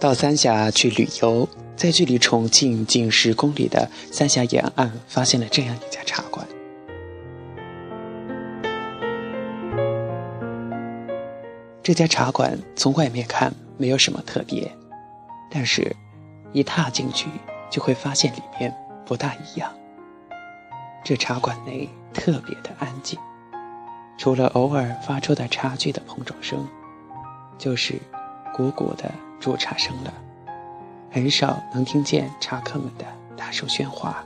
到三峡去旅游，在距离重庆仅十公里的三峡沿岸，发现了这样一家茶馆。这家茶馆从外面看没有什么特别，但是，一踏进去就会发现里面不大一样。这茶馆内特别的安静，除了偶尔发出的茶具的碰撞声，就是鼓鼓的煮茶声了，很少能听见茶客们的大声喧哗。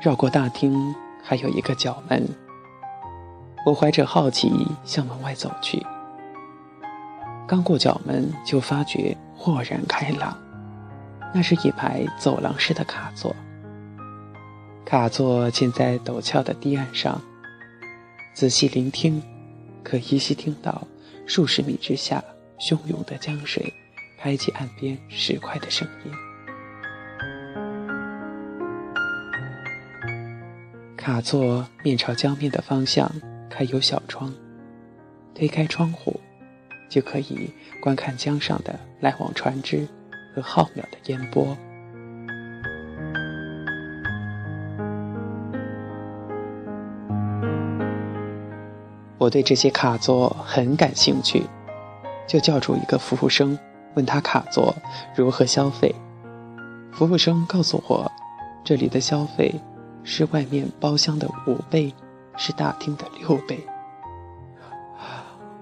绕过大厅。还有一个角门，我怀着好奇向门外走去。刚过角门，就发觉豁然开朗，那是一排走廊式的卡座。卡座建在陡峭的堤岸上，仔细聆听，可依稀听到数十米之下汹涌的江水拍击岸边石块的声音。卡座面朝江面的方向开有小窗，推开窗户，就可以观看江上的来往船只和浩渺的烟波。我对这些卡座很感兴趣，就叫住一个服务生，问他卡座如何消费。服务生告诉我，这里的消费。是外面包厢的五倍，是大厅的六倍。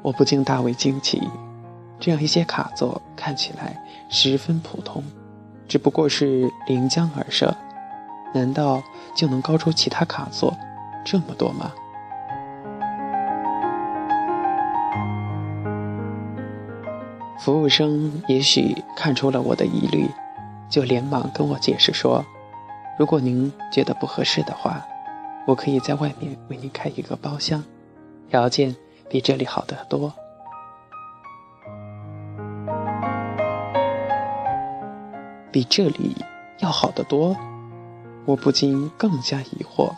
我不禁大为惊奇，这样一些卡座看起来十分普通，只不过是临江而设，难道就能高出其他卡座这么多吗？服务生也许看出了我的疑虑，就连忙跟我解释说。如果您觉得不合适的话，我可以在外面为您开一个包厢，条件比这里好得多。比这里要好得多，我不禁更加疑惑，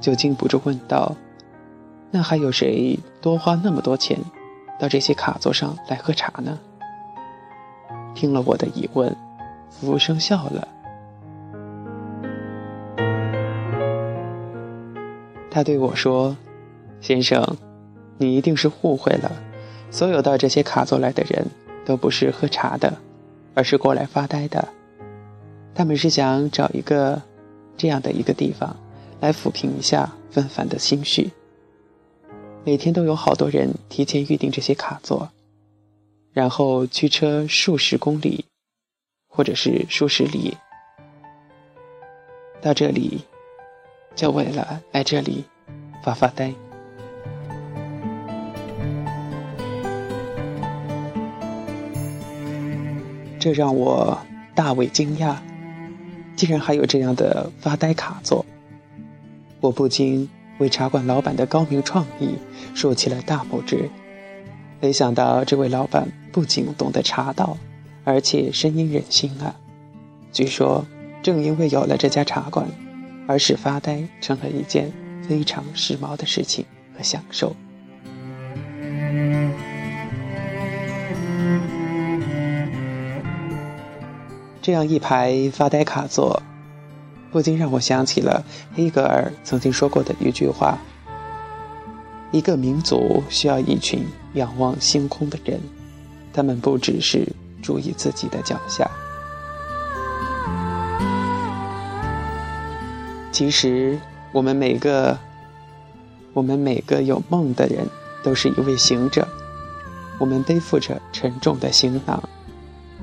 就禁不住问道：“那还有谁多花那么多钱到这些卡座上来喝茶呢？”听了我的疑问，服务生笑了。他对我说：“先生，你一定是误会了。所有到这些卡座来的人都不是喝茶的，而是过来发呆的。他们是想找一个这样的一个地方，来抚平一下纷繁的心绪。每天都有好多人提前预定这些卡座，然后驱车数十公里，或者是数十里，到这里。”就为了来这里发发呆，这让我大为惊讶。竟然还有这样的发呆卡座，我不禁为茶馆老板的高明创意竖起了大拇指。没想到这位老板不仅懂得茶道，而且深谙人心啊！据说，正因为有了这家茶馆。而使发呆成了一件非常时髦的事情和享受。这样一排发呆卡座，不禁让我想起了黑格尔曾经说过的一句话：“一个民族需要一群仰望星空的人，他们不只是注意自己的脚下。”其实，我们每个，我们每个有梦的人，都是一位行者。我们背负着沉重的行囊，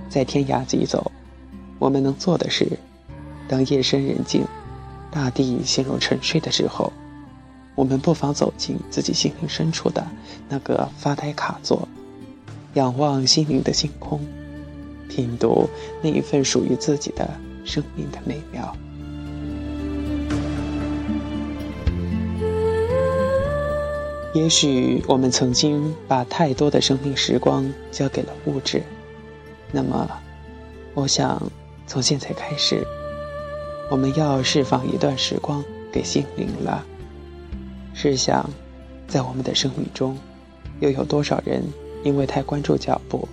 在天涯疾走。我们能做的是，当夜深人静，大地陷入沉睡的时候，我们不妨走进自己心灵深处的那个发呆卡座，仰望心灵的星空，品读那一份属于自己的生命的美妙。也许我们曾经把太多的生命时光交给了物质，那么，我想从现在开始，我们要释放一段时光给心灵了。试想，在我们的生命中，又有多少人因为太关注脚步，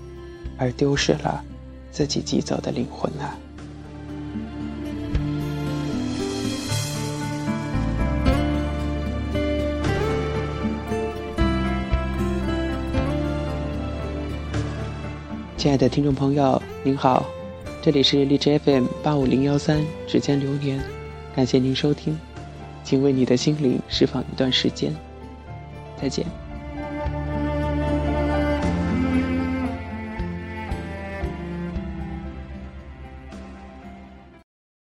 而丢失了自己疾走的灵魂呢？亲爱的听众朋友，您好，这里是荔枝 FM 八五零幺三指尖流年，感谢您收听，请为你的心灵释放一段时间，再见。